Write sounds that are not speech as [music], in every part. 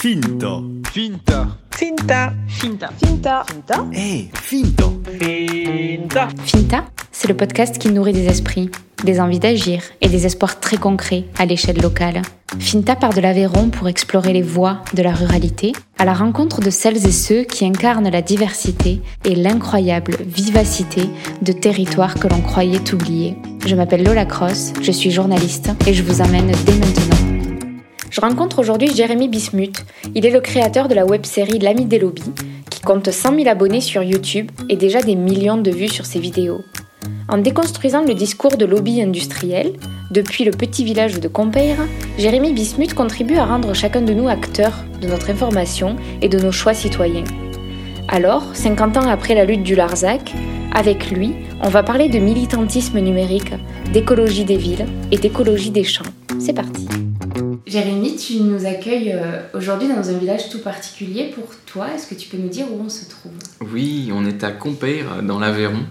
Finta. Finta. Finta. Finta. Finta. Finta. Eh, Finta. Finta. Finta, c'est le podcast qui nourrit des esprits, des envies d'agir et des espoirs très concrets à l'échelle locale. Finta part de l'Aveyron pour explorer les voies de la ruralité, à la rencontre de celles et ceux qui incarnent la diversité et l'incroyable vivacité de territoires que l'on croyait oubliés. Je m'appelle Lola Cross, je suis journaliste et je vous amène dès maintenant. Je rencontre aujourd'hui Jérémy Bismuth. Il est le créateur de la web-série L'ami des lobbies, qui compte 100 000 abonnés sur YouTube et déjà des millions de vues sur ses vidéos. En déconstruisant le discours de lobby industriel, depuis le petit village de Compeire, Jérémy Bismuth contribue à rendre chacun de nous acteurs de notre information et de nos choix citoyens. Alors, 50 ans après la lutte du Larzac, avec lui, on va parler de militantisme numérique, d'écologie des villes et d'écologie des champs. C'est parti. Jérémy, tu nous accueilles euh, aujourd'hui dans un village tout particulier pour toi. Est-ce que tu peux nous dire où on se trouve? Oui, on est à Compeire, dans l'Aveyron.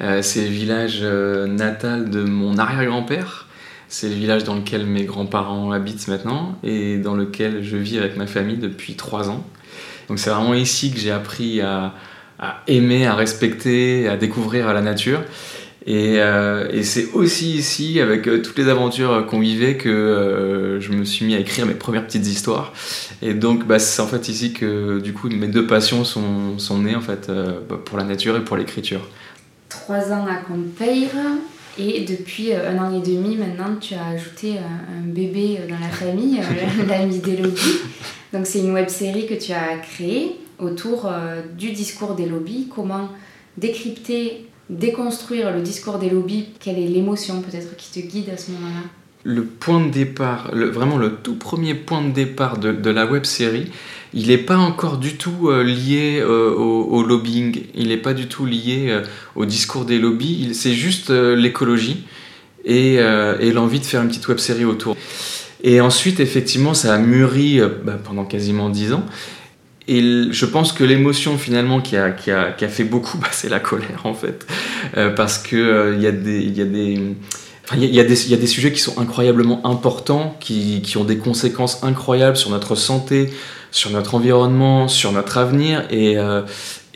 Euh, c'est le village euh, natal de mon arrière-grand-père. C'est le village dans lequel mes grands-parents habitent maintenant et dans lequel je vis avec ma famille depuis trois ans. Donc c'est vraiment ici que j'ai appris à, à, aimer, à respecter, à découvrir la nature. Et, euh, et c'est aussi ici, avec euh, toutes les aventures qu'on vivait, que euh, je me suis mis à écrire mes premières petites histoires. Et donc, bah, c'est en fait ici que, du coup, mes deux passions sont, sont nées, en fait, bah, pour la nature et pour l'écriture. Trois ans à Compeire, et depuis un an et demi, maintenant, tu as ajouté un, bébé dans la famille, l'ami des lobbies. Donc, c'est une web série que tu as créée autour du discours des lobbies. Comment décrypter déconstruire le discours des lobbies Quelle est l'émotion peut-être qui te guide à ce moment-là Le point de départ, vraiment le tout premier point de départ de, la web série, il n'est pas encore du tout euh, lié euh, au, lobbying, il n'est pas du tout lié euh, au discours des lobbies, c'est juste l'écologie et, et l'envie de faire une petite web série autour. Et ensuite, effectivement, ça a mûri bah, pendant quasiment dix ans. Et je pense que l'émotion finalement qui a, fait beaucoup, [laughs] c'est la colère en fait. Euh, parce qu'il euh, y a des... Y a sujets qui sont incroyablement importants, qui, ont des conséquences incroyables sur notre santé, sur notre environnement, sur notre avenir, euh,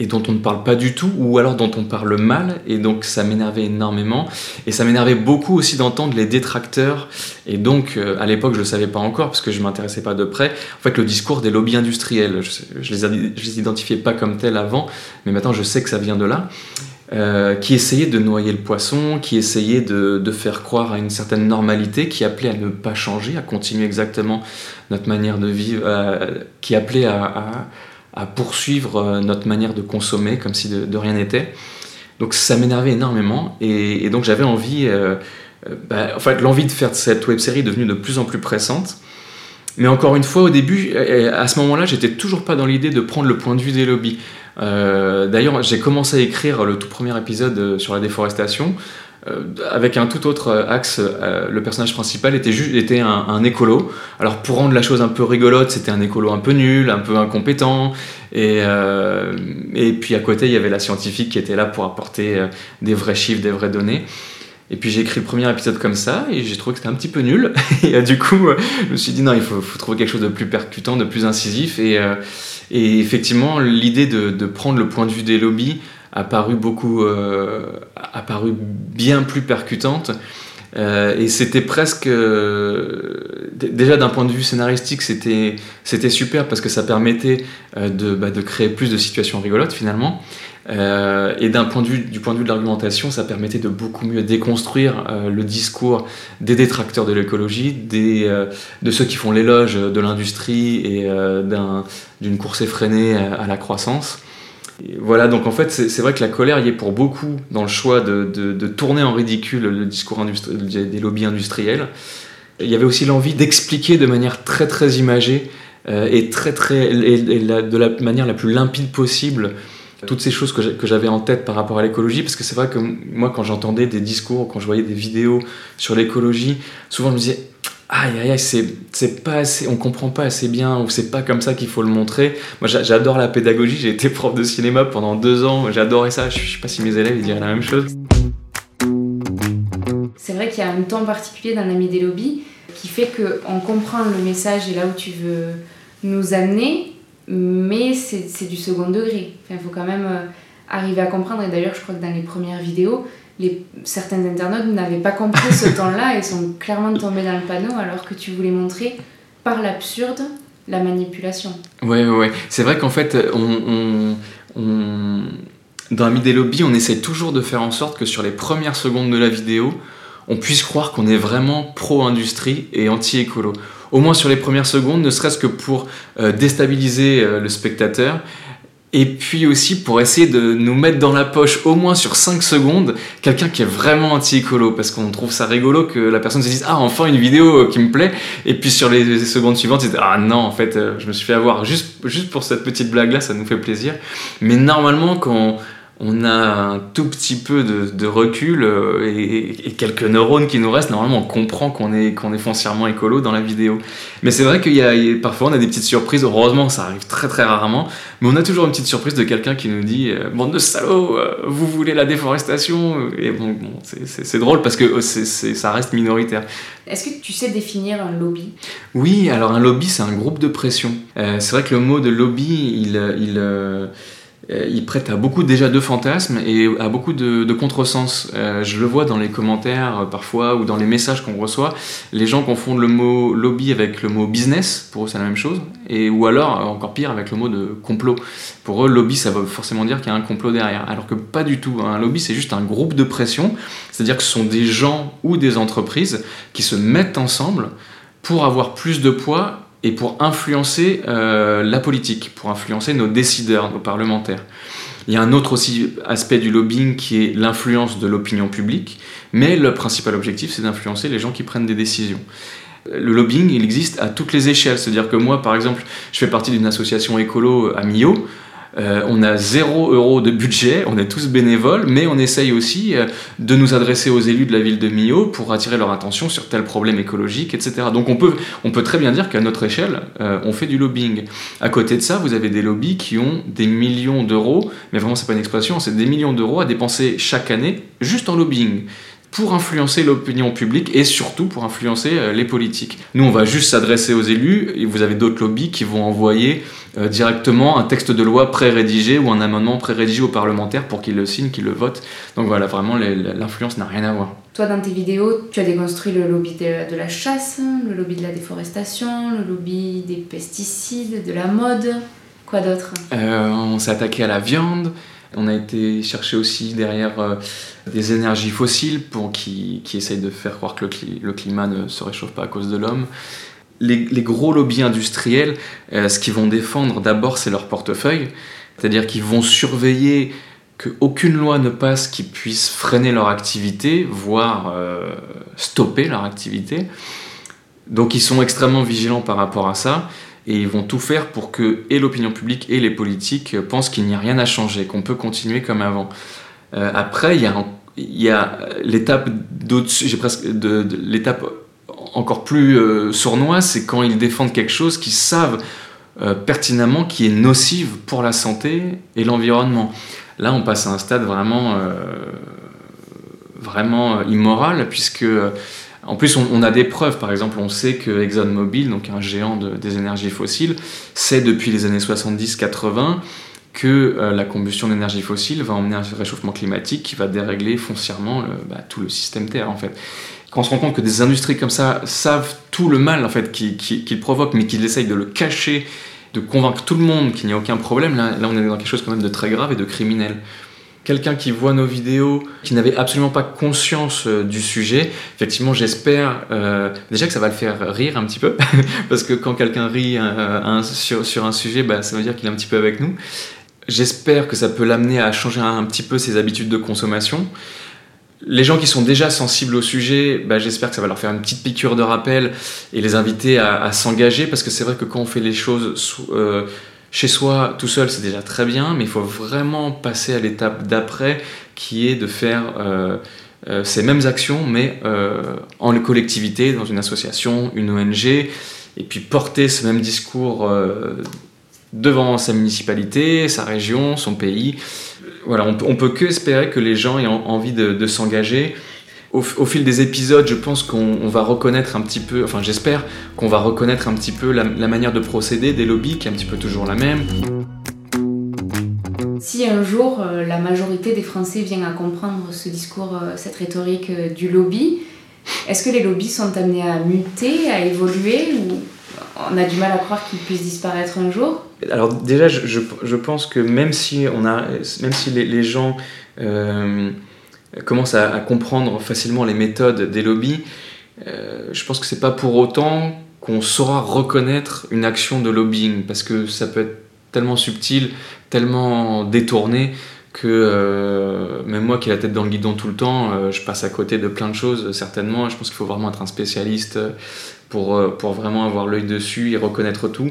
et dont on ne parle pas du tout, ou alors dont on parle mal, et donc ça m'énervait énormément. Et ça m'énervait beaucoup aussi d'entendre les détracteurs, et donc euh, à l'époque je ne le savais pas encore, parce que je ne m'intéressais pas de près, en fait le discours des lobbies industriels. Je, je, les, identifiais pas comme tels avant, mais maintenant je sais que ça vient de là. Euh, qui essayait de noyer le poisson, qui essayait de, faire croire à une certaine normalité, qui appelait à ne pas changer, à continuer exactement notre manière de vivre, euh, qui appelait à, à, poursuivre notre manière de consommer comme si de, rien n'était. Donc ça m'énervait énormément et, donc j'avais envie, euh, bah, en fait l'envie de faire cette web série est devenue de plus en plus pressante. Mais encore une fois, au début, à ce moment-là, j'étais toujours pas dans l'idée de prendre le point de vue des lobbies. Euh, D'ailleurs, j'ai commencé à écrire le tout premier épisode sur la déforestation euh, avec un tout autre axe. Euh, le personnage principal était, juste, était un, écolo. Alors, pour rendre la chose un peu rigolote, c'était un écolo un peu nul, un peu incompétent. Et, euh, et puis à côté, il y avait la scientifique qui était là pour apporter des vrais chiffres, des vraies données. Et puis j'ai écrit le premier épisode comme ça et j'ai trouvé que c'était un petit peu nul. [laughs] Et euh, du coup, euh, je me suis dit non, il faut, faut, trouver quelque chose de plus percutant, de plus incisif. Et, euh, et effectivement, l'idée de, de, prendre le point de vue des lobbies a paru beaucoup, euh, a paru bien plus percutante. Euh, et c'était presque déjà d'un point de vue scénaristique c'était c'était super parce que ça permettait de, bah, de créer plus de situations rigolotes finalement euh, et d'un point de vue, du point de vue de l'argumentation, ça permettait de beaucoup mieux déconstruire euh, le discours des détracteurs de l'écologie, des, euh, de ceux qui font l'éloge de l'industrie et d'une un, course effrénée à la croissance. Voilà, donc en fait, c'est vrai que la colère y est pour beaucoup dans le choix de, de, tourner en ridicule le discours des lobbies industriels. Il y avait aussi l'envie d'expliquer de manière très très imagée et, très, très, et, de la manière la plus limpide possible toutes ces choses que j'avais en tête par rapport à l'écologie, parce que c'est vrai que moi, quand j'entendais des discours, quand je voyais des vidéos sur l'écologie, souvent je me disais aïe aïe aïe, c'est pas assez, on comprend pas assez bien, ou c'est pas comme ça qu'il faut le montrer. Moi, j'adore la pédagogie, j'ai été prof de cinéma pendant deux ans, j'adorais ça, je sais pas si mes élèves ils diraient la même chose. C'est vrai qu'il y a un temps particulier dans l'ami des lobbies qui fait qu'on comprend le message et là où tu veux nous amener, mais c'est du second degré. Il faut quand même euh, arriver à comprendre. Et d'ailleurs, je crois que dans les premières vidéos, les, certains internautes n'avaient pas compris ce [laughs] temps-là et sont clairement tombés dans le panneau alors que tu voulais montrer par l'absurde la manipulation. Ouais, ouais, C'est vrai qu'en fait, on, on, dans Amidé Lobby, on essaie toujours de faire en sorte que sur les premières secondes de la vidéo, on puisse croire qu'on est vraiment pro-industrie et anti-écolo. Au moins sur les premières secondes, ne serait-ce que pour euh, déstabiliser euh, le spectateur et puis aussi pour essayer de nous mettre dans la poche au moins sur 5 secondes quelqu'un qui est vraiment anti-écolo parce qu'on trouve ça rigolo que la personne se dise ah enfin une vidéo qui me plaît. Et puis sur les secondes suivantes il ah non en fait euh, je me suis fait avoir juste, juste pour cette petite blague là ça nous fait plaisir. Mais normalement quand a un tout petit peu de, recul euh, et, quelques neurones qui nous restent, normalement on comprend qu'on est, qu'on est foncièrement écolo dans la vidéo. Mais c'est vrai qu'il y a, parfois on a des petites surprises, heureusement ça arrive très très rarement, mais on a toujours une petite surprise de quelqu'un qui nous dit euh, Bande de salauds, euh, vous voulez la déforestation? Et bon, c'est drôle parce que ça reste minoritaire. Est-ce que tu sais définir un lobby? Oui, alors un lobby c'est un groupe de pression. c'est vrai que le mot de lobby, il... il il prête à beaucoup déjà de fantasmes et à beaucoup de, de contresens. Euh, je le vois dans les commentaires euh, parfois ou dans les messages qu'on reçoit. Les gens confondent le mot lobby avec le mot business, pour eux c'est la même chose, et, ou alors encore pire avec le mot de complot. Pour eux, lobby ça veut forcément dire qu'il y a un complot derrière, alors que pas du tout. Un lobby c'est juste un groupe de pression, c'est-à-dire que ce sont des gens ou des entreprises qui se mettent ensemble pour avoir plus de poids et pour influencer euh, la politique, pour influencer nos décideurs, nos parlementaires. Il y a un autre aussi aspect du lobbying qui est l'influence de l'opinion publique, mais le principal objectif c'est d'influencer les gens qui prennent des décisions. Le lobbying, il existe à toutes les échelles. C'est-à-dire que moi, par exemple, je fais partie d'une association écolo à Millau. Euh, on a zéro euro de budget, on est tous bénévoles, mais on essaye aussi euh, de nous adresser aux élus de la ville de Millau pour attirer leur attention sur tel problème écologique, etc. Donc on peut, on peut très bien dire qu'à notre échelle, euh, on fait du lobbying. À côté de ça, vous avez des lobbies qui ont des millions d'euros, mais vraiment c'est pas une expression, c'est des millions d'euros à dépenser chaque année juste en lobbying pour influencer l'opinion publique et surtout pour influencer les politiques. Nous, on va juste s'adresser aux élus et vous avez d'autres lobbies qui vont envoyer euh, directement un texte de loi pré-rédigé ou un amendement pré-rédigé aux parlementaires pour qu'ils le signent, qu'ils le votent. Donc voilà, vraiment, l'influence n'a rien à voir. Toi, dans tes vidéos, tu as déconstruit le lobby de, la chasse, le lobby de la déforestation, le lobby des pesticides, de la mode. Quoi d'autre? Euh, On s'est attaqué à la viande. On a été chercher aussi derrière euh, des énergies fossiles qui, qui essayent de faire croire que le, le climat ne se réchauffe pas à cause de l'homme les, gros lobbies industriels, euh, ce qu'ils vont défendre d'abord, c'est leur portefeuille. C'est-à-dire qu'ils vont surveiller qu'aucune loi ne passe qui puisse freiner leur activité, voire euh, stopper leur activité. Donc ils sont extrêmement vigilants par rapport à ça et ils vont tout faire pour que et l'opinion publique et les politiques pensent qu'il n'y a rien à changer, qu'on peut continuer comme avant. Euh, après, il y a, l'étape j'ai presque de l'étape encore plus euh, sournois, c'est quand ils défendent quelque chose qu'ils savent euh, pertinemment qui est nocive pour la santé et l'environnement. Là, on passe à un stade vraiment, euh, vraiment immoral, puisque en plus, on, a des preuves. Par exemple, on sait que ExxonMobil, donc un géant des énergies fossiles, sait depuis les années 70-80 que la combustion d'énergie fossile va emmener un réchauffement climatique qui va dérégler foncièrement bah, tout le système Terre, en fait quand on se rend compte que des industries comme ça savent tout le mal en fait qu'ils provoquent, mais qu'ils essayent de le cacher, de convaincre tout le monde qu'il n'y a aucun problème, là, là on est dans quelque chose quand même de très grave et de criminel. Quelqu'un qui voit nos vidéos, qui n'avait absolument pas conscience euh, du sujet, effectivement j'espère euh, déjà que ça va le faire rire un petit peu, [laughs] parce que quand quelqu'un rit euh, sur, un sujet, bah, ça veut dire qu'il est un petit peu avec nous. J'espère que ça peut l'amener à changer un petit peu ses habitudes de consommation les gens qui sont déjà sensibles au sujet, bah, j'espère que ça va leur faire une petite piqûre de rappel et les inviter à, s'engager parce que c'est vrai que quand on fait les choses chez soi tout seul, c'est déjà très bien, mais il faut vraiment passer à l'étape d'après qui est de faire euh, euh, ces mêmes actions mais en collectivité, dans une association, une ONG, et puis porter ce même discours devant sa municipalité, sa région, son pays voilà, on, peut que espérer que les gens aient envie de, s'engager. Au, fil des épisodes, je pense qu'on va reconnaître un petit peu, enfin j'espère qu'on va reconnaître un petit peu la, manière de procéder des lobbies, qui est un petit peu toujours la même. Si un jour euh, la majorité des Français vient à comprendre ce discours, euh, cette rhétorique euh, du lobby, est-ce que les lobbies sont amenés à muter, à évoluer, ou on a du mal à croire qu'ils puissent disparaître un jour? Alors déjà, je, pense que même si, on a, même si les, gens commence à, comprendre facilement les méthodes des lobbies, euh, je pense que c'est pas pour autant qu'on saura reconnaître une action de lobbying, parce que ça peut être tellement subtil, tellement détourné, que euh, même moi qui ai la tête dans le guidon tout le temps, euh, je passe à côté de plein de choses, certainement. Je pense qu'il faut vraiment être un spécialiste pour, pour vraiment avoir l'œil dessus et reconnaître tout.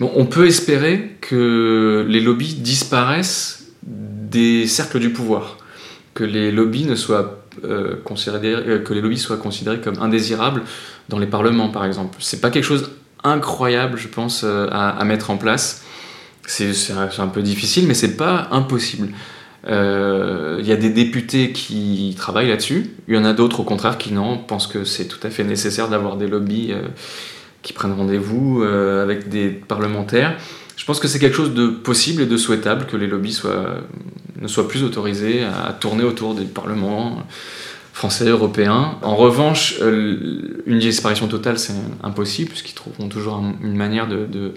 On peut espérer que les lobbies disparaissent des cercles du pouvoir que les lobbies ne soient euh, considérés, euh, que les lobbies soient considérés comme indésirables dans les parlements, par exemple. C'est pas quelque chose incroyable, je pense, euh, à, mettre en place. C'est un, peu difficile, mais c'est pas impossible. Il y a des députés qui travaillent là-dessus. Il y en a d'autres, au contraire, qui non, pensent que c'est tout à fait nécessaire d'avoir des lobbies qui prennent rendez-vous avec des parlementaires. Je pense que c'est quelque chose de possible et de souhaitable que les lobbies ne soient plus autorisés à tourner autour des parlements français, européens. En revanche, euh, une disparition totale, c'est impossible, puisqu'ils trouveront toujours une manière de,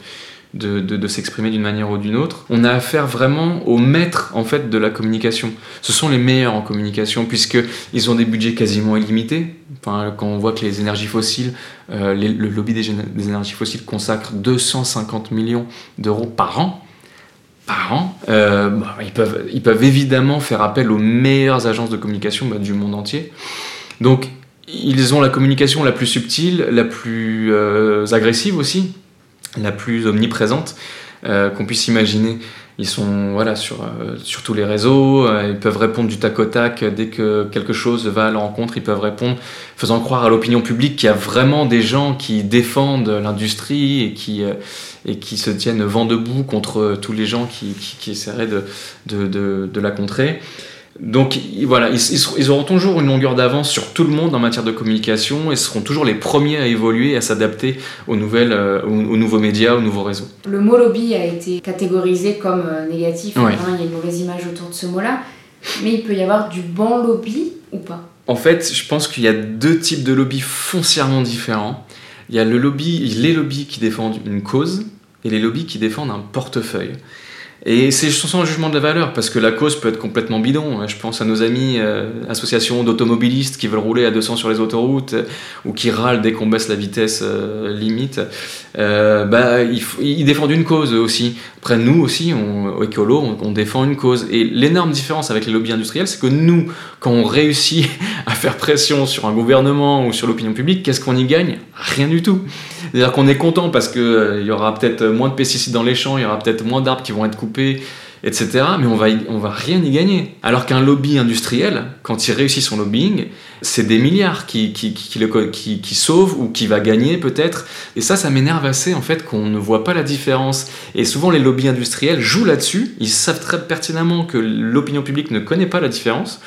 s'exprimer d'une manière ou d'une autre. On a affaire vraiment aux maîtres en fait de la communication. Ce sont les meilleurs en communication puisqu'ils ont des budgets quasiment illimités. Enfin, quand on voit que les énergies fossiles, euh, le lobby des, énergies fossiles consacre 250 millions d'euros par an, par an, euh, bah, ils, peuvent, ils peuvent évidemment faire appel aux meilleures agences de communication bah, du monde entier. Donc ils ont la communication la plus subtile, la plus euh, agressive aussi, la plus omniprésente euh, qu'on puisse imaginer. Ils sont voilà, sur, euh, sur tous les réseaux, euh, ils peuvent répondre du tac au tac dès que quelque chose va à leur rencontre, ils peuvent répondre, faisant croire à l'opinion publique qu'il y a vraiment des gens qui défendent l'industrie et qui, et qui se tiennent vent debout contre tous les gens qui, qui, essaieraient de, de, de, de la contrer. Donc voilà, ils, auront toujours une longueur d'avance sur tout le monde en matière de communication et seront toujours les premiers à évoluer, à s'adapter aux nouvelles, euh, aux, nouveaux médias, aux nouveaux réseaux. Le mot lobby a été catégorisé comme euh, négatif, il y a une mauvaise image autour de ce mot-là, mais il peut y avoir du bon lobby ou pas? En fait, je pense qu'il y a deux types de lobbies foncièrement différents. Il y a le lobby, les lobbies qui défendent une cause et les lobbies qui défendent un portefeuille. Et c'est sans jugement de la valeur, parce que la cause peut être complètement bidon. Je pense à nos amis euh, associations d'automobilistes qui veulent rouler à 200 sur les autoroutes euh, ou qui râlent dès qu'on baisse la vitesse euh, limite. bah, ils, défendent une cause aussi. Après, nous aussi, au écolo, on, on, défend une cause. Et l'énorme différence avec les lobbies industriels, c'est que nous, quand on réussit [laughs] à faire pression sur un gouvernement ou sur l'opinion publique, qu'est-ce qu'on y gagne? Rien du tout. C'est-à-dire qu'on est content parce qu'il y aura peut-être moins de pesticides dans les champs, il y aura peut-être moins d'arbres qui vont être coupés etc. Mais on va, on va rien y gagner. Alors qu'un lobby industriel, quand il réussit son lobbying, c'est des milliards qui, qui, qui, qui, sauvent ou qui va gagner peut-être. Et ça, ça m'énerve assez en fait qu'on ne voit pas la différence. Et souvent les lobbies industriels jouent là-dessus. Ils savent très pertinemment que l'opinion publique ne connaît pas la différence.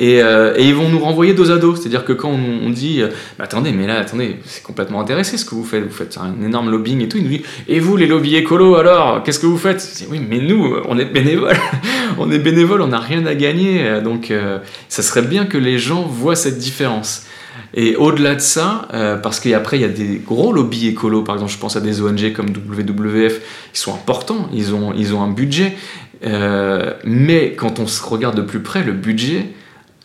Euh, et, ils vont nous renvoyer dos à dos. C'est-à-dire que quand on, dit euh, attendez, mais là, attendez, c'est complètement intéressé ce que vous faites. Vous faites un énorme lobbying et tout. Ils nous disent et vous, les lobbies écolos, alors, qu'est-ce que vous faites? Oui, mais nous, [laughs] on est bénévoles. on est bénévoles, on n'a rien à gagner. Donc, euh, ça serait bien que les gens voient cette différence. Et au-delà de ça, parce qu'après, il y a des gros lobbies écolos, par exemple, je pense à des ONG comme WWF, ils sont importants, ils ont, ils ont un budget. mais quand on se regarde de plus près, le budget,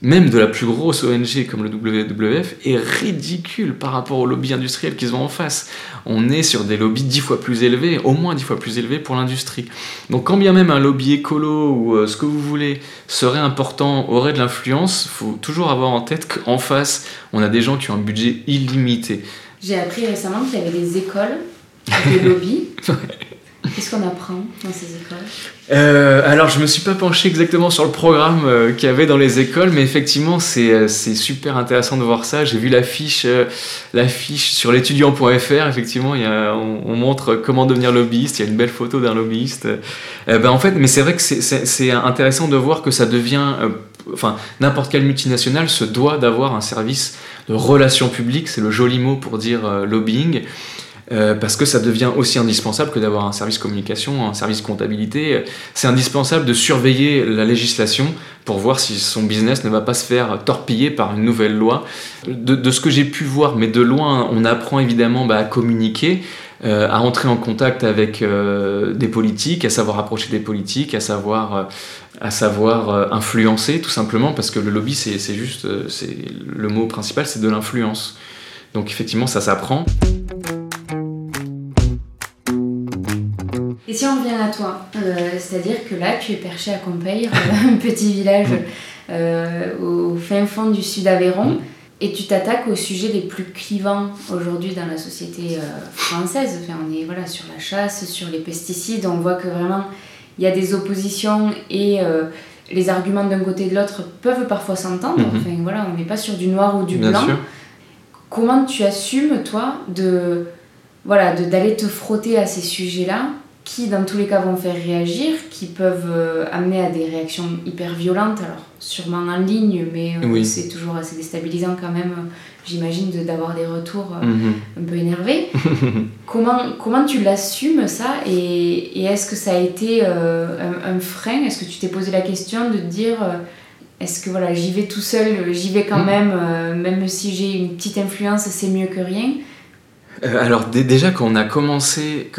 même de la plus grosse ONG comme le WWF, est ridicule par rapport au lobby industriel qu'ils ont en face. On est sur des lobbies dix fois plus élevés, au moins dix fois plus élevés pour l'industrie. Donc quand bien même un lobby écolo ou euh, ce que vous voulez serait important, aurait de l'influence, il faut toujours avoir en tête qu'en face, on a des gens qui ont un budget illimité. J'ai appris récemment qu'il y avait des écoles de lobby. [laughs] Qu'est-ce qu'on apprend dans ces écoles? Euh, Alors, je me suis pas penché exactement sur le programme euh, qu'il y avait dans les écoles, mais effectivement, c'est, euh, super intéressant de voir ça. J'ai vu l'affiche, sur l'étudiant.fr. Effectivement, on, montre comment devenir lobbyiste. Il y a une belle photo d'un lobbyiste. ben, en fait, mais c'est vrai que c'est, intéressant de voir que ça devient enfin, n'importe quelle multinationale se doit d'avoir un service de relations publiques, c'est le joli mot pour dire lobbying. Euh, parce que ça devient aussi indispensable que d'avoir un service communication, un service comptabilité. C'est indispensable de surveiller la législation pour voir si son business ne va pas se faire torpiller par une nouvelle loi. De, ce que j'ai pu voir, mais de loin, on apprend évidemment bah, à communiquer, euh, à entrer en contact avec euh, des politiques, à savoir approcher des politiques, à savoir, à savoir influencer tout simplement, parce que le lobby, c'est juste, c'est le mot principal, c'est de l'influence. Donc effectivement, ça s'apprend. Et si on revient à toi, euh, c'est-à-dire que là, tu es perché à Compeire, un [laughs] petit village euh, au fin fond du sud Aveyron, mm. et tu t'attaques aux sujets les plus clivants aujourd'hui dans la société euh, française. Enfin, on est voilà, sur la chasse, sur les pesticides, on voit que vraiment il y a des oppositions et les arguments d'un côté et de l'autre peuvent parfois s'entendre. Mm-hmm. Enfin, voilà, on n'est pas sur du noir ou du blanc. Comment tu assumes, toi, de voilà, d'aller te frotter à ces sujets-là qui dans tous les cas vont faire réagir, qui peuvent euh, amener à des réactions hyper violentes, alors sûrement en ligne, mais euh, c'est toujours assez déstabilisant quand même, j'imagine, d'avoir des retours euh, mhm. un peu énervés. [laughs] comment, comment tu l'assumes ça? Et, et est-ce que ça a été un, frein? Est-ce que tu t'es posé la question de te dire est-ce que voilà, j'y vais tout seul, j'y vais quand mhm. même, même si j'ai une petite influence, c'est mieux que rien? Euh, alors déjà quand on a commencé,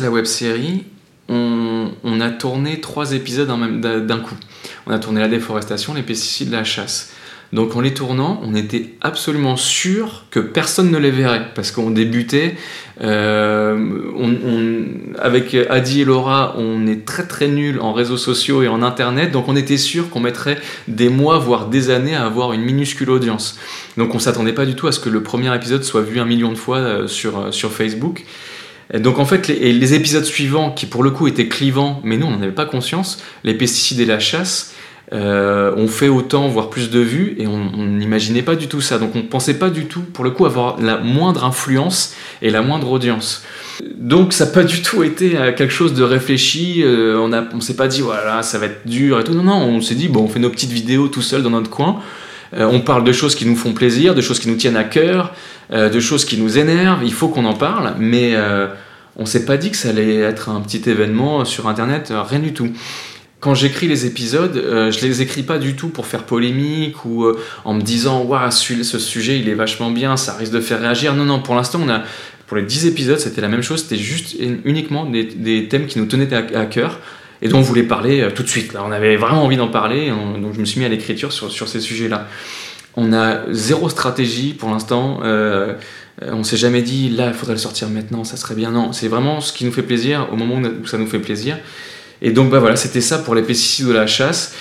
la web série, on, on, a tourné trois épisodes d'un coup. On a tourné la déforestation, les pesticides, la chasse. Donc en les tournant, on était absolument sûr que personne ne les verrait parce qu'on débutait. Euh, avec Adi et Laura, on est très très nuls en réseaux sociaux et en internet, donc on était sûr qu'on mettrait des mois voire des années à avoir une minuscule audience. Donc on s'attendait pas du tout à ce que le premier épisode soit vu un million de fois euh, sur, euh, sur Facebook. donc en fait, les, les, épisodes suivants, qui pour le coup étaient clivants, mais nous on n'en avait pas conscience, les pesticides et la chasse, euh, on fait autant, voire plus de vues, et on n'imaginait pas du tout ça. Donc on ne pensait pas du tout, pour le coup, avoir la moindre influence et la moindre audience. Donc ça n'a pas du tout été euh, quelque chose de réfléchi, euh, on ne s'est pas dit, voilà, ça va être dur et tout. Non, non, on s'est dit, bon, on fait nos petites vidéos tout seul dans notre coin. on parle de choses qui nous font plaisir, de choses qui nous tiennent à cœur, de choses qui nous énervent, il faut qu'on en parle, mais on s'est pas dit que ça allait être un petit événement sur Internet, rien du tout quand j'écris les épisodes, euh, je les écris pas du tout pour faire polémique ou euh, en me disant waouh ce sujet il est vachement bien, ça risque de faire réagir. Non non, pour l'instant on a pour les 10 épisodes c'était la même chose, c'était juste uniquement des, thèmes qui nous tenaient à, cœur et dont on voulait parler euh, tout de suite. Là, on avait vraiment envie d'en parler, donc je me suis mis à l'écriture sur, sur, ces sujets-là. On a zéro stratégie pour l'instant. on s'est jamais dit là il faudrait le sortir maintenant, ça serait bien. Non, c'est vraiment ce qui nous fait plaisir au moment où ça nous fait plaisir. Et donc bah voilà, c'était ça pour les pesticides de la chasse.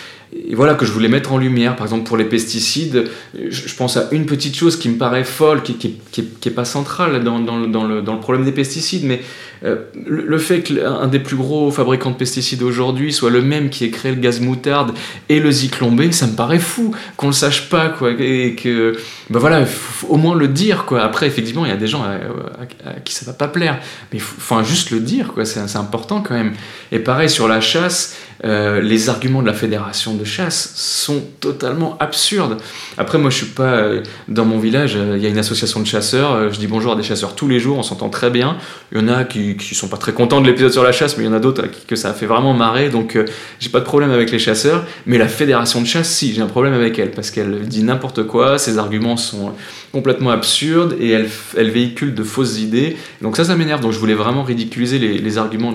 Et voilà que je voulais mettre en lumière, par exemple pour les pesticides, je pense à une petite chose qui me paraît folle, qui, qui, qui, est pas centrale dans, dans, dans, le, dans, le, problème des pesticides, mais le, fait qu'un des plus gros fabricants de pesticides aujourd'hui soit le même qui ait créé le gaz moutarde et le zyklon ça me paraît fou qu'on le sache pas, quoi, et que, ben voilà, faut au moins le dire, quoi. Après, effectivement, il y a des gens à, qui ça va pas plaire, mais faut, juste le dire, quoi, c'est important quand même. Et pareil sur la chasse, euh, les arguments de la fédération de chasse sont totalement absurdes. Après, moi, je suis pas euh, dans mon village. Euh, il y a une association de chasseurs. je dis bonjour à des chasseurs tous les jours. On s'entend très bien. Il y en a qui, qui sont pas très contents de l'épisode sur la chasse, mais il y en a d'autres que ça a fait vraiment marrer. Donc, j'ai pas de problème avec les chasseurs. Mais la fédération de chasse, si, j'ai un problème avec elle parce qu'elle dit n'importe quoi. Ses arguments sont complètement absurdes et elle, elle véhicule de fausses idées. Donc ça, ça m'énerve. Donc je voulais vraiment ridiculiser les, arguments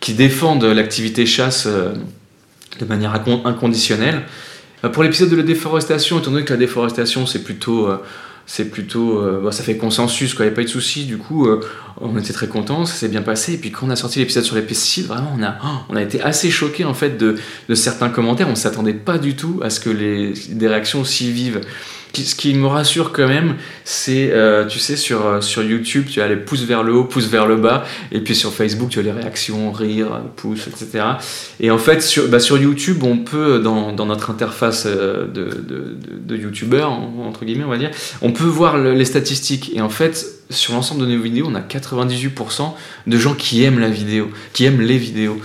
qui défendent l'activité chasse euh, de manière inconditionnelle. Euh, pour l'épisode de la déforestation, étant donné que la déforestation c'est plutôt, euh, c'est plutôt, bah, ça fait consensus, il n'y a pas eu de souci, du coup on était très contents, ça s'est bien passé. Et puis quand on a sorti l'épisode sur les pesticides, vraiment on a, on a été assez choqués en fait de, de certains commentaires. On s'attendait pas du tout à ce que les, des réactions si vives ce qui me rassure quand même, c'est, euh, tu sais, sur, euh, sur YouTube, tu as les pouces vers le haut, pouces vers le bas, et puis sur Facebook, tu as les réactions, rire, pouces, etc. Et en fait, sur, bah, sur YouTube, on peut, dans, dans notre interface euh, de, de, YouTuber, entre guillemets, on va dire, on peut voir les statistiques. Et en fait, sur l'ensemble de nos vidéos, on a 98% de gens qui aiment la vidéo, qui aiment les vidéos.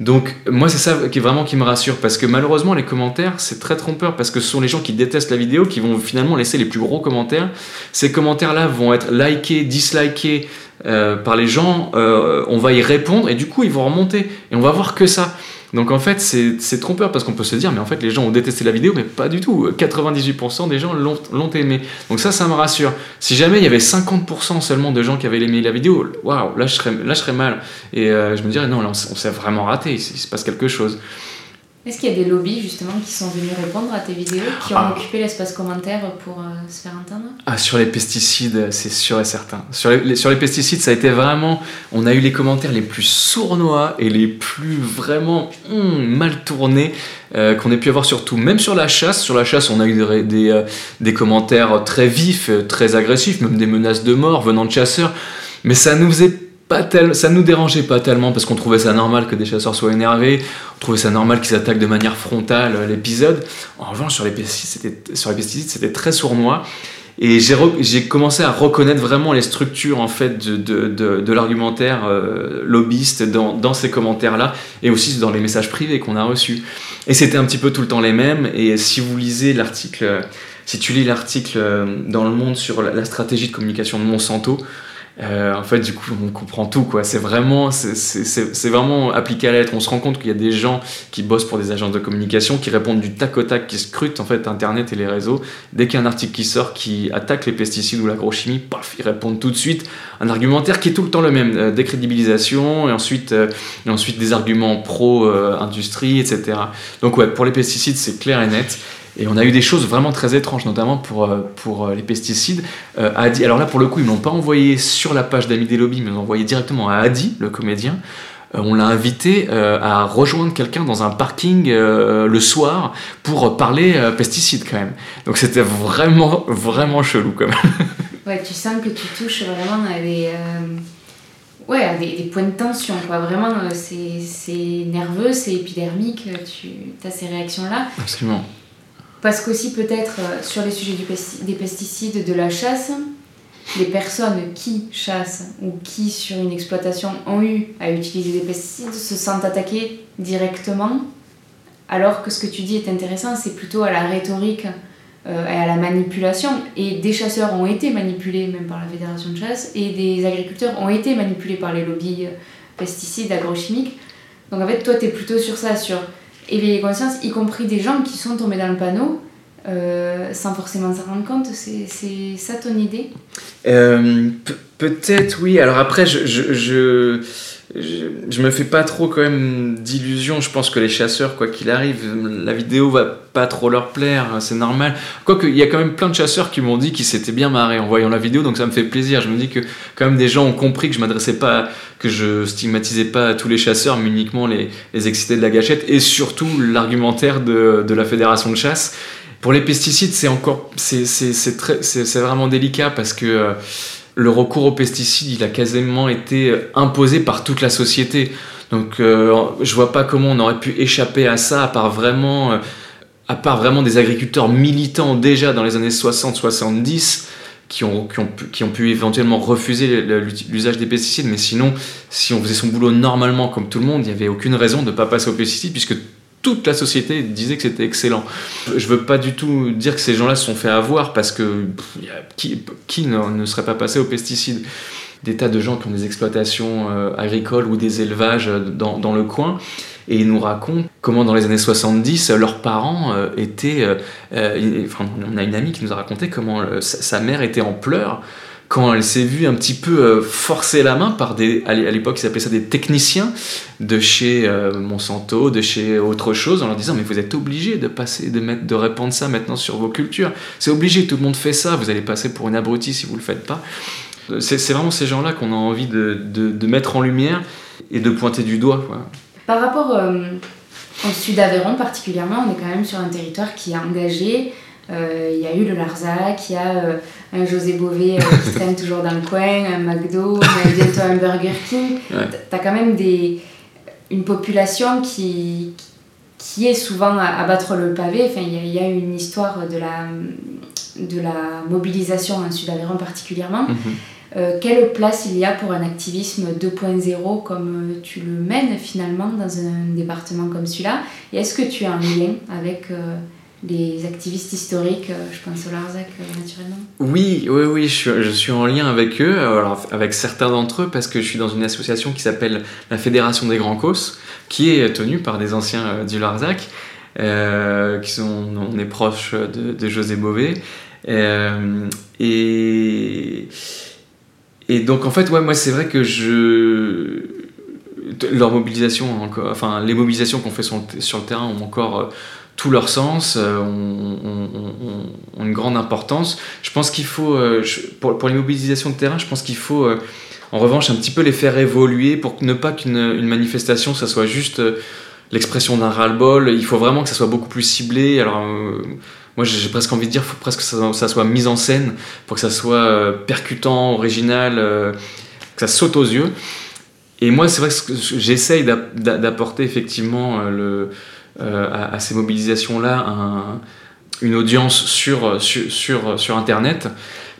Donc moi c'est ça qui vraiment qui me rassure parce que malheureusement les commentaires c'est très trompeur parce que ce sont les gens qui détestent la vidéo qui vont finalement laisser les plus gros commentaires. Ces commentaires là vont être likés, dislikés euh, par les gens, euh, on va y répondre et du coup ils vont remonter et on va voir que ça. Donc en fait, c'est trompeur parce qu'on peut se dire, mais en fait, les gens ont détesté la vidéo, mais pas du tout. 98% des gens l'ont aimé. Donc ça, ça me rassure. Si jamais il y avait 50% seulement de gens qui avaient aimé la vidéo, waouh, là, je serais, là, je serais mal. Et euh, je me dirais, non, là, on, s'est vraiment raté, il, se passe quelque chose. Est-ce qu'il y a des lobbies justement qui sont venus répondre à tes vidéos, qui ont ah. occupé l'espace commentaire pour euh, se faire entendre? Ah, Sur les pesticides, c'est sûr et certain. Sur les, sur les pesticides, ça a été vraiment. On a eu les commentaires les plus sournois et les plus vraiment hmm, mal tournés euh, qu'on ait pu avoir surtout, même sur la chasse. Sur la chasse, on a eu des, des, euh, des commentaires très vifs, très agressifs, même des menaces de mort venant de chasseurs. Mais ça nous faisait pas tel... ça nous dérangeait pas tellement parce qu'on trouvait ça normal que des chasseurs soient énervés, on trouvait ça normal qu'ils attaquent de manière frontale euh, l'épisode. En revanche, sur les pesticides, c'était, très sournois. Et j'ai, commencé à reconnaître vraiment les structures en fait de, l'argumentaire euh, lobbyiste dans, dans, ces commentaires-là et aussi dans les messages privés qu'on a reçus. Et c'était un petit peu tout le temps les mêmes. Et si vous lisez l'article, si tu lis l'article euh, dans Le Monde sur la stratégie de communication de Monsanto, euh, en fait, du coup, on comprend tout, quoi. C'est vraiment, c'est vraiment appliqué à l'être. On se rend compte qu'il y a des gens qui bossent pour des agences de communication, qui répondent du tac au tac, qui scrutent en fait Internet et les réseaux. Dès qu'il y a un article qui sort qui attaque les pesticides ou l'agrochimie, paf, ils répondent tout de suite. Un argumentaire qui est tout le temps le même, euh, décrédibilisation et ensuite, euh, et ensuite des arguments pro industrie, etc. Donc ouais, pour les pesticides, c'est clair et net. Et on a eu des choses vraiment très étranges, notamment pour, euh, pour euh, les pesticides. Euh, Adi, alors là, pour le coup, ils ne l'ont pas envoyé sur la page d'Ami des Lobbies, mais ils l'ont envoyé directement à Adi, le comédien. on l'a invité à rejoindre quelqu'un dans un parking le soir pour parler pesticides quand même. Donc c'était vraiment, vraiment chelou quand même. [laughs] Ouais, tu sens que tu touches vraiment à des, ouais, des, points de tension. Quoi. Vraiment, c'est nerveux, c'est épidermique, tu as ces réactions-là. Absolument. Parce qu'aussi peut-être euh, sur les sujets des pesticides, de la chasse, les personnes qui chassent ou qui sur une exploitation ont eu à utiliser des pesticides se sentent attaquées directement, alors que ce que tu dis est intéressant, c'est plutôt à la rhétorique euh, et à la manipulation. Et des chasseurs ont été manipulés même par la Fédération de chasse, et des agriculteurs ont été manipulés par les lobbies euh, pesticides, agrochimiques. Donc en fait, toi, tu es plutôt sur ça, sur éveiller conscience, y compris des gens qui sont tombés dans le panneau euh, sans forcément s'en rendre compte. C'est ça ton idée? Euh, Peut-être oui. Alors après, je, je, je, je, me fais pas trop quand même d'illusions. Je pense que les chasseurs, quoi qu'il arrive, la vidéo va pas trop leur plaire, c'est normal. Quoique, il y a quand même plein de chasseurs qui m'ont dit qu'ils s'étaient bien marrés en voyant la vidéo, donc ça me fait plaisir. Je me dis que quand même des gens ont compris que je m'adressais pas, que je stigmatisais pas tous les chasseurs, mais uniquement les, les excités de la gâchette, et surtout l'argumentaire de, de la fédération de chasse. Pour les pesticides, c'est encore, c'est vraiment délicat parce que euh, le recours aux pesticides, il a quasiment été imposé par toute la société. Donc, euh, je vois pas comment on aurait pu échapper à ça, à part vraiment, euh, à part vraiment des agriculteurs militants déjà dans les années 60-70 qui ont, qui, ont qui ont pu éventuellement refuser l'usage des pesticides. Mais sinon, si on faisait son boulot normalement comme tout le monde, il n'y avait aucune raison de ne pas passer aux pesticides puisque toute la société disait que c'était excellent. Je veux pas du tout dire que ces gens-là se sont fait avoir parce que qui, ne, serait pas passé aux pesticides? Des tas de gens qui ont des exploitations euh, agricoles ou des élevages dans, dans, le coin et ils nous racontent comment dans les années 70 leurs parents euh, étaient. Euh, enfin, on a une amie qui nous a raconté comment sa mère était en pleurs quand elle s'est vue un petit peu euh, forcer la main par des, à l'époque ils appelaient ça des techniciens de chez euh, Monsanto, de chez autre chose, en leur disant mais vous êtes obligé de passer, de mettre, de répandre ça maintenant sur vos cultures. C'est obligé, tout le monde fait ça. Vous allez passer pour une abrutie si vous le faites pas. C'est vraiment ces gens-là qu'on a envie de, mettre en lumière et de pointer du doigt. Par rapport euh, au sud d'Aveyron particulièrement, on est quand même sur un territoire qui est engagé euh, il y a eu le Larzac, il y a euh, un José Bové euh, qui traîne [laughs] toujours dans le coin, un McDo, bientôt un Burger King. Tu as quand même des, une population qui, qui est souvent à, battre le pavé. Enfin, il y, a une histoire de la, de la mobilisation en Sud-Aveyron particulièrement. euh, quelle place il y a pour un activisme 2.0 comme euh, tu le mènes finalement dans un département comme celui-là? Et est-ce que tu as un lien avec les activistes historiques, je pense au Larzac naturellement Oui, oui, oui, je suis, en lien avec eux, alors avec certains d'entre eux, parce que je suis dans une association qui s'appelle la Fédération des Grands Causes, qui est tenue par des anciens du Larzac. qui sont, on est proche de, José Bové. et, donc en fait, ouais, moi c'est vrai que je leur mobilisation, enfin les mobilisations qu'on fait sur le, terrain ont encore euh, tout leur sens, euh, ont, une grande importance. Je pense qu'il faut, euh, pour, les mobilisations de terrain, je pense qu'il faut en revanche un petit peu les faire évoluer pour ne pas qu'une manifestation, ça soit juste l'expression d'un ras-le-bol. Il faut vraiment que ça soit beaucoup plus ciblé. Alors moi j'ai presque envie de dire, il faut presque que ça, soit mis en scène pour que ça soit euh, percutant, original, euh, que ça saute aux yeux. Et moi, c'est vrai que j'essaye d'apporter effectivement euh, le, à, ces mobilisations-là une audience sur, sur, sur, Internet,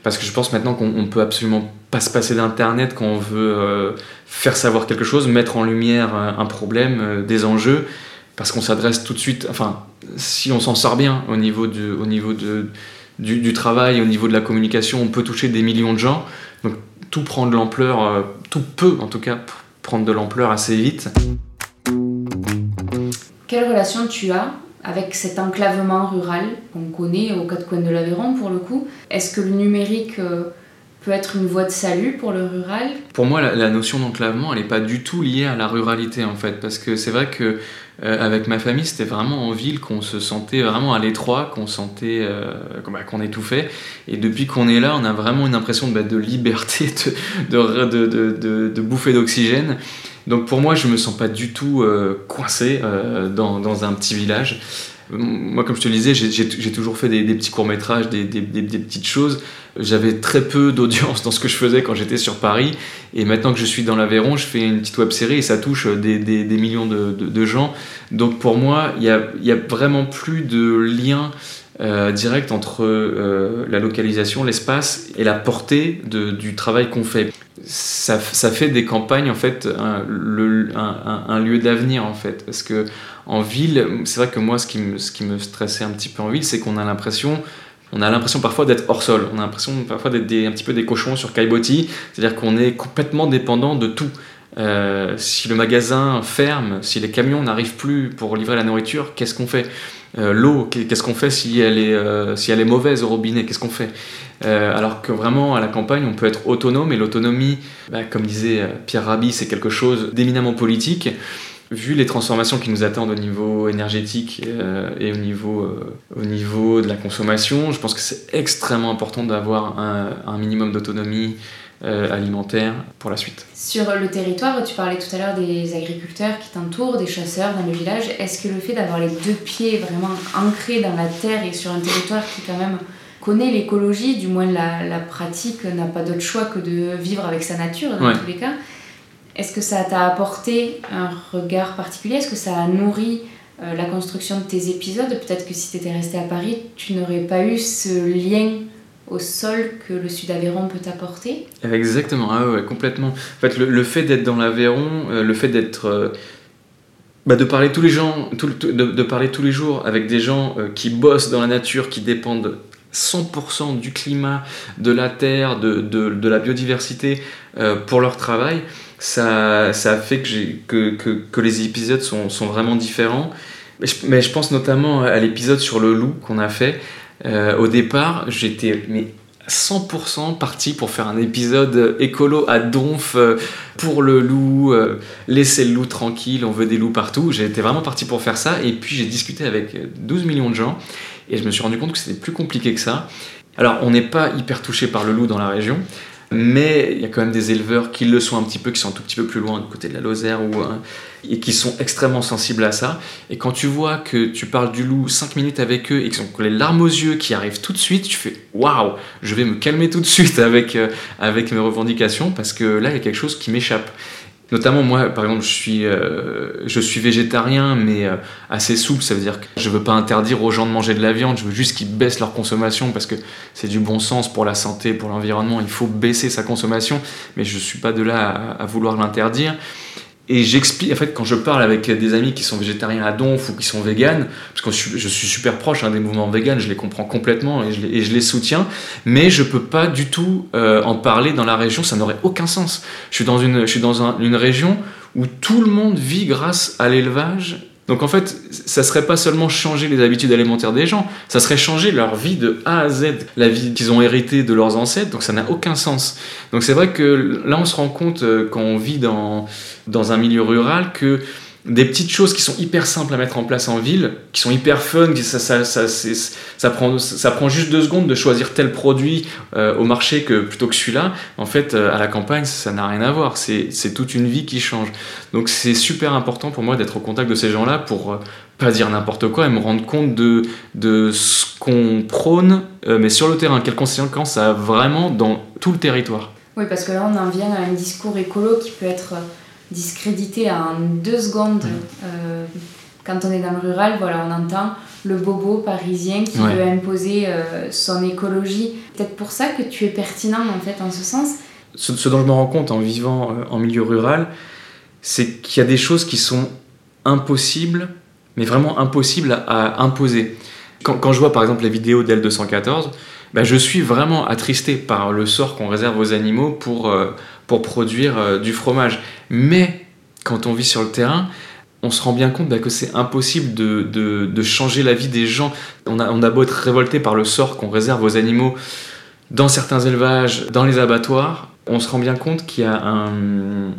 parce que je pense maintenant qu'on peut absolument pas se passer d'Internet quand on veut faire savoir quelque chose, mettre en lumière un problème, des enjeux parce qu'on s'adresse tout de suite, enfin, si on s'en sort bien au niveau, du, au niveau de, du, travail, au niveau de la communication, on peut toucher des millions de gens. Donc tout prend de l'ampleur, euh, tout peut en tout cas prendre de l'ampleur assez vite. Quelle relation tu as avec cet enclavement rural qu'on connaît aux quatre coins de l'Aveyron pour le coup? Est-ce que le numérique euh, peut être une voie de salut pour le rural? Pour moi, la, notion d'enclavement, elle n'est pas du tout liée à la ruralité en fait, parce que c'est vrai que euh, avec ma famille, c'était vraiment en ville qu'on se sentait vraiment à l'étroit, qu'on sentait euh, bah, qu'on étouffait. Et depuis qu'on est là, on a vraiment une impression de, bah, de liberté, [laughs] de, de, de bouffer d'oxygène. Donc pour moi, je me sens pas du tout euh, coincé dans, dans, un petit village. Moi, comme je te le disais, j'ai toujours fait des, petits courts-métrages, des, des, petites choses. J'avais très peu d'audience dans ce que je faisais quand j'étais sur Paris. Et maintenant que je suis dans l'Aveyron, je fais une petite web série et ça touche des, millions de, de, gens. Donc pour moi, il n'y a, y a, vraiment plus de lien euh, direct entre euh, la localisation, l'espace et la portée du travail qu'on fait. Ça, fait des campagnes en fait un, lieu d'avenir en fait parce que en ville, c'est vrai que moi, ce qui, me, stressait un petit peu en ville, c'est qu'on a l'impression on a l'impression parfois d'être hors sol, on a l'impression parfois d'être un petit peu des cochons sur Caillebotti, c'est-à-dire qu'on est complètement dépendant de tout. Euh, si le magasin ferme, si les camions n'arrivent plus pour livrer la nourriture, qu'est-ce qu'on fait? Euh, L'eau, qu'est-ce qu'on fait si elle, est, euh, si elle est mauvaise au robinet Qu'est-ce qu'on fait Alors que vraiment à la campagne, on peut être autonome et l'autonomie, bah, comme disait Pierre Rabhi, c'est quelque chose d'éminemment politique vu les transformations qui nous attendent au niveau énergétique euh, et au niveau, euh, au niveau de la consommation, je pense que c'est extrêmement important d'avoir un, minimum d'autonomie euh, alimentaire pour la suite. Sur le territoire, tu parlais tout à l'heure des agriculteurs qui t'entourent, des chasseurs dans le village. Est-ce que le fait d'avoir les deux pieds vraiment ancrés dans la terre et sur un territoire qui quand même connaît l'écologie, du moins la, la pratique, n'a pas d'autre choix que de vivre avec sa nature dans tous les cas, est-ce que ça t'a apporté un regard particulier? Est-ce que ça a nourri euh, la construction de tes épisodes? Peut-être que si tu étais resté à Paris, tu n'aurais pas eu ce lien au sol que le Sud Aveyron peut t'apporter Exactement, ah complètement. En fait, le, fait d'être dans l'Aveyron, euh, le fait d'être. Euh, bah, de parler tous les gens, de, parler tous les jours avec des gens qui bossent dans la nature, qui dépendent 100% du climat, de la terre, de, la biodiversité pour leur travail, ça, ça fait que, les épisodes sont vraiment différents. Mais je, pense notamment à l'épisode sur le loup qu'on a fait. Euh, au départ, j'étais mais 100% parti pour faire un épisode écolo à donf euh, pour le loup, euh, laisser le loup tranquille, on veut des loups partout. J'étais vraiment parti pour faire ça. Et puis j'ai discuté avec 12 millions de gens et je me suis rendu compte que c'était plus compliqué que ça. Alors, on n'est pas hyper touché par le loup dans la région, mais il y a quand même des éleveurs qui le sont un petit peu, qui sont un tout petit peu plus loin du côté de la Lozère ou, hein, et qui sont extrêmement sensibles à ça. Et quand tu vois que tu parles du loup 5 minutes avec eux et qu'ils ont les larmes aux yeux qui arrivent tout de suite, tu fais waouh, je vais me calmer tout de suite [laughs] avec, euh, avec mes revendications parce que là il y a quelque chose qui m'échappe. Notamment moi, par exemple, je suis, euh, je suis végétarien, mais euh, assez souple. Ça veut dire que je veux pas interdire aux gens de manger de la viande. Je veux juste qu'ils baissent leur consommation parce que c'est du bon sens pour la santé, pour l'environnement. Il faut baisser sa consommation, mais je suis pas de là à vouloir l'interdire. Et j'explique, en fait, quand je parle avec des amis qui sont végétariens à donf ou qui sont véganes, parce que je suis super proche hein, des mouvements véganes, je les comprends complètement et je les, soutiens, mais je peux pas du tout euh, en parler dans la région, ça n'aurait aucun sens. Je suis dans une, je suis dans une région où tout le monde vit grâce à l'élevage donc en fait, ça serait pas seulement changer les habitudes alimentaires des gens, ça serait changer leur vie de A à Z, la vie qu'ils ont héritée de leurs ancêtres, donc ça n'a aucun sens. Donc c'est vrai que là on se rend compte euh, quand on vit dans, dans un milieu rural que des petites choses qui sont hyper simples à mettre en place en ville, qui sont hyper fun, ça, ça, ça, ça, prend, ça prend juste deux secondes de choisir tel produit euh, au marché que, plutôt que celui-là. En fait, euh, à la campagne, ça n'a rien à voir. C'est toute une vie qui change. Donc c'est super important pour moi d'être au contact de ces gens-là pour euh, pas dire n'importe quoi et me rendre compte de, de ce qu'on prône, mais sur le terrain, quelles conséquences ça a vraiment dans tout le territoire. Oui, parce que là, on en vient à un discours écolo qui peut être discrédité en deux secondes. Euh, quand on est dans le rural, voilà, on entend le bobo parisien qui veut imposer euh, son écologie. Peut-être pour ça que tu es pertinent en fait en ce sens. Ce, dont je me rends compte en vivant euh, en milieu rural, c'est qu'il y a des choses qui sont impossibles, mais vraiment impossibles à, imposer. Quand, quand, je vois par exemple les vidéos d'L214, ben, je suis vraiment attristé par le sort qu'on réserve aux animaux pour, pour produire du fromage. Mais quand on vit sur le terrain, on se rend bien compte bah, que c'est impossible de, changer la vie des gens. On a, on a beau être révolté par le sort qu'on réserve aux animaux dans certains élevages, dans les abattoirs, on se rend bien compte qu'il y a un,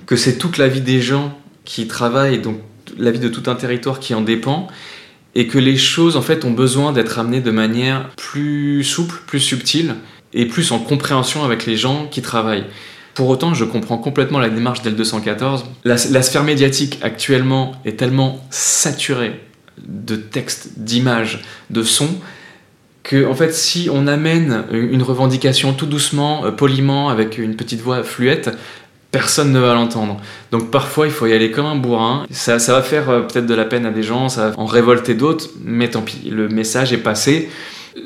que c'est toute la vie des gens qui travaillent, donc la vie de tout un territoire qui en dépend, et que les choses en fait ont besoin d'être amenées de manière plus souple, plus subtile, et plus en compréhension avec les gens qui travaillent. Pour autant, je comprends complètement la démarche d'L214. La, sphère médiatique actuellement est tellement saturée de textes, d'images, de sons, que en fait, si on amène une revendication tout doucement, euh, poliment, avec une petite voix fluette, personne ne va l'entendre. Donc parfois, il faut y aller comme un bourrin. Ça, ça va faire euh, peut-être de la peine à des gens, ça va en révolter d'autres, mais tant pis, le message est passé.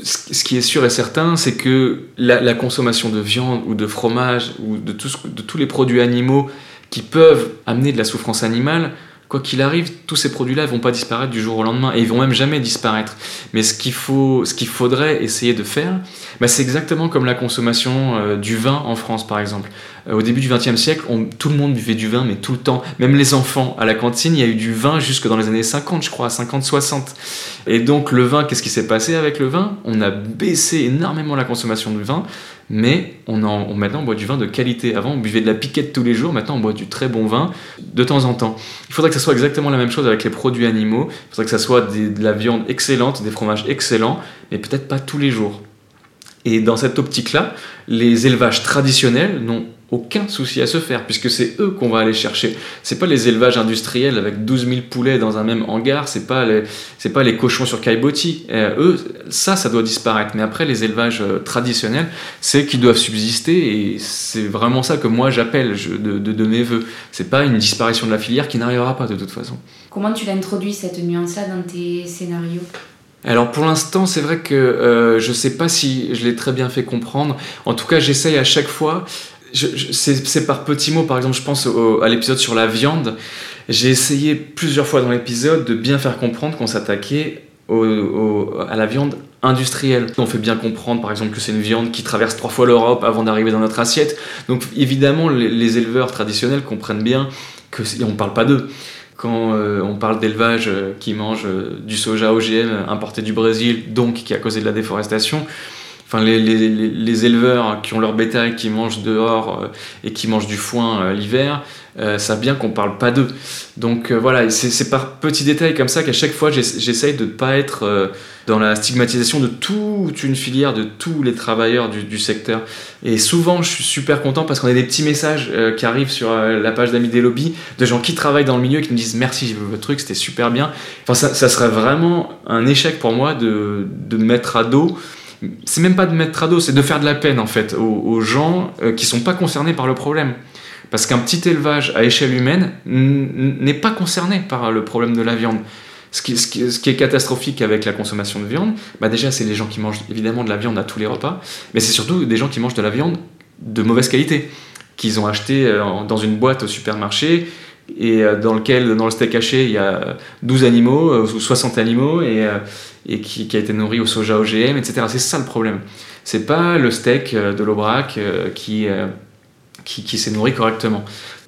Ce qui est sûr et certain, c'est que la, consommation de viande ou de fromage ou de, tous les produits animaux qui peuvent amener de la souffrance animale, quoi qu'il arrive, tous ces produits-là vont pas disparaître du jour au lendemain et ils vont même jamais disparaître. Mais ce qu'il faut, ce qu'il faudrait essayer de faire, bah, c'est exactement comme la consommation euh, du vin en France, par exemple. Euh, au début du XXe siècle, tout le monde buvait du vin, mais tout le temps. Même les enfants à la cantine, il y a eu du vin jusque dans les années 50, je crois, 50-60. Et donc le vin, qu'est-ce qui s'est passé avec le vin? On a baissé énormément la consommation de vin mais on en, maintenant on boit du vin de qualité. Avant on buvait de la piquette tous les jours, maintenant on boit du très bon vin de temps en temps. Il faudrait que ça soit exactement la même chose avec les produits animaux, il faudrait que ça soit de la viande excellente, des fromages excellents, mais peut-être pas tous les jours. Et dans cette optique-là, les élevages traditionnels n'ont aucun souci à se faire, puisque c'est eux qu'on va aller chercher. C'est pas les élevages industriels avec 12 000 poulets dans un même hangar, c'est pas les, c'est pas les cochons sur Caillebotti. Euh, eux, ça, ça doit disparaître. Mais après, les élevages euh, traditionnels, c'est qu'ils doivent subsister, et c'est vraiment ça que moi j'appelle de, de, de, mes voeux. C'est pas une disparition de la filière qui n'arrivera pas de toute façon. Comment tu l'introduis cette nuance-là dans tes scénarios? Alors pour l'instant, c'est vrai que euh, je sais pas si je l'ai très bien fait comprendre. En tout cas, j'essaye à chaque fois c'est par petits mots, par exemple, je pense à l'épisode sur la viande. J'ai essayé plusieurs fois dans l'épisode de bien faire comprendre qu'on s'attaquait à la viande industrielle. On fait bien comprendre, par exemple, que c'est une viande qui traverse trois fois l'Europe avant d'arriver dans notre assiette. Donc, évidemment, les, éleveurs traditionnels comprennent bien que on ne parle pas d'eux. Quand euh, on parle d'élevage euh, qui mange euh, du soja OGM importé du Brésil, donc qui a causé de la déforestation, enfin les, les, les, éleveurs qui ont leur bétail qui mangent dehors euh, et qui mangent du foin euh, l'hiver euh, savent bien qu'on parle pas d'eux. Donc voilà c'est par petits détails comme ça qu'à chaque fois j'essaye de ne pas être dans la stigmatisation de toute une filière de tous les travailleurs du, du secteur. Et souvent je suis super content parce qu'on a des petits messages qui arrivent sur la page d'amis des lobbies de gens qui travaillent dans le milieu qui me disent merci j'ai vu votre truc c'était super bien enfin ça, ça, serait vraiment un échec pour moi de, de mettre à dos c'est même pas de mettre à dos, c'est de faire de la peine en fait aux, gens euh, qui sont pas concernés par le problème. Parce qu'un petit élevage à échelle humaine n'est pas concerné par le problème de la viande. Ce qui, ce, qui, est catastrophique avec la consommation de viande, bah déjà c'est les gens qui mangent évidemment de la viande à tous les repas, mais c'est surtout des gens qui mangent de la viande de mauvaise qualité, qu'ils ont acheté euh, dans une boîte au supermarché, et euh, dans lequel, dans le steak haché, il y a 12 animaux euh, ou 60 animaux et, et qui, a été nourri au soja OGM, etc. C'est ça le problème. C'est pas le steak de l'Aubrac qui, qui, s'est nourri correctement.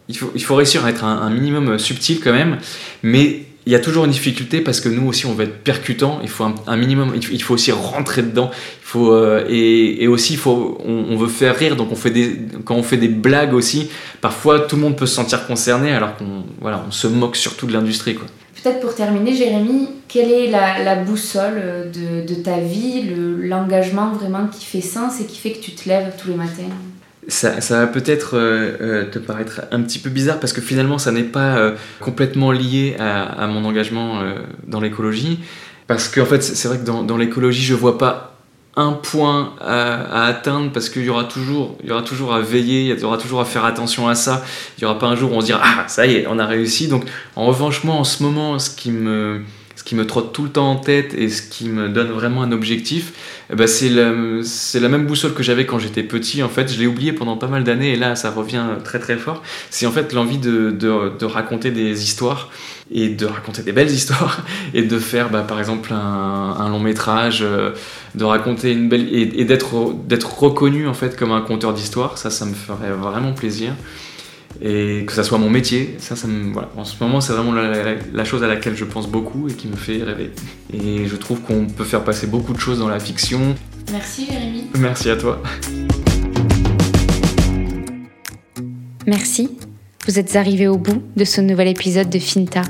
Il faut, il faut réussir à être un minimum subtil quand même, mais il y a toujours une difficulté parce que nous aussi on veut être percutant, il faut un, minimum, il faut aussi rentrer dedans, il faut, euh, et, aussi il faut, on, veut faire rire, donc on fait des, quand on fait des blagues aussi, parfois tout le monde peut se sentir concerné alors qu'on voilà, on se moque surtout de l'industrie. Quoi. Peut-être pour terminer, Jérémy, quelle est la, la boussole de, de, ta vie, l'engagement vraiment qui fait sens et qui fait que tu te lèves tous les matins? Ça, ça, va peut-être euh, euh, te paraître un petit peu bizarre parce que finalement ça n'est pas euh, complètement lié à, mon engagement dans l'écologie. Parce qu'en fait c'est vrai que dans, l'écologie je vois pas un point à, atteindre parce qu'il y aura toujours y aura toujours à veiller il y aura toujours à faire attention à ça il y aura pas un jour où on se dira ah ça y est on a réussi donc en revanche moi en ce moment ce qui me qui me trotte tout le temps en tête et ce qui me donne vraiment un objectif, ben c'est la, la, même boussole que j'avais quand j'étais petit. En fait, je l'ai oublié pendant pas mal d'années et là, ça revient très très fort. C'est en fait l'envie de, de, raconter des histoires et de raconter des belles [laughs] histoires et de faire bah, par exemple un, long métrage, euh, de raconter une belle et, et d'être reconnu en fait comme un conteur d'histoire. Ça, ça me ferait vraiment plaisir et que ça soit mon métier. Ça, ça me, voilà. En ce moment, c'est vraiment la, la, chose à laquelle je pense beaucoup et qui me fait rêver. Et je trouve qu'on peut faire passer beaucoup de choses dans la fiction. Merci Jérémy. Merci à toi. Merci. Vous êtes arrivé au bout de ce nouvel épisode de Finta.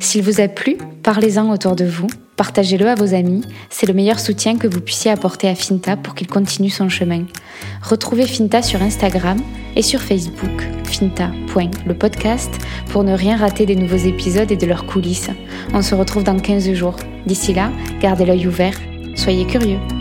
S'il vous a plu, parlez-en autour de vous, partagez-le à vos amis, c'est le meilleur soutien que vous puissiez apporter à Finta pour qu'il continue son chemin. Retrouvez Finta sur Instagram et sur Facebook, finta.lepodcast, pour ne rien rater des nouveaux épisodes et de leurs coulisses. On se retrouve dans 15 jours. D'ici là, gardez l'œil ouvert, soyez curieux.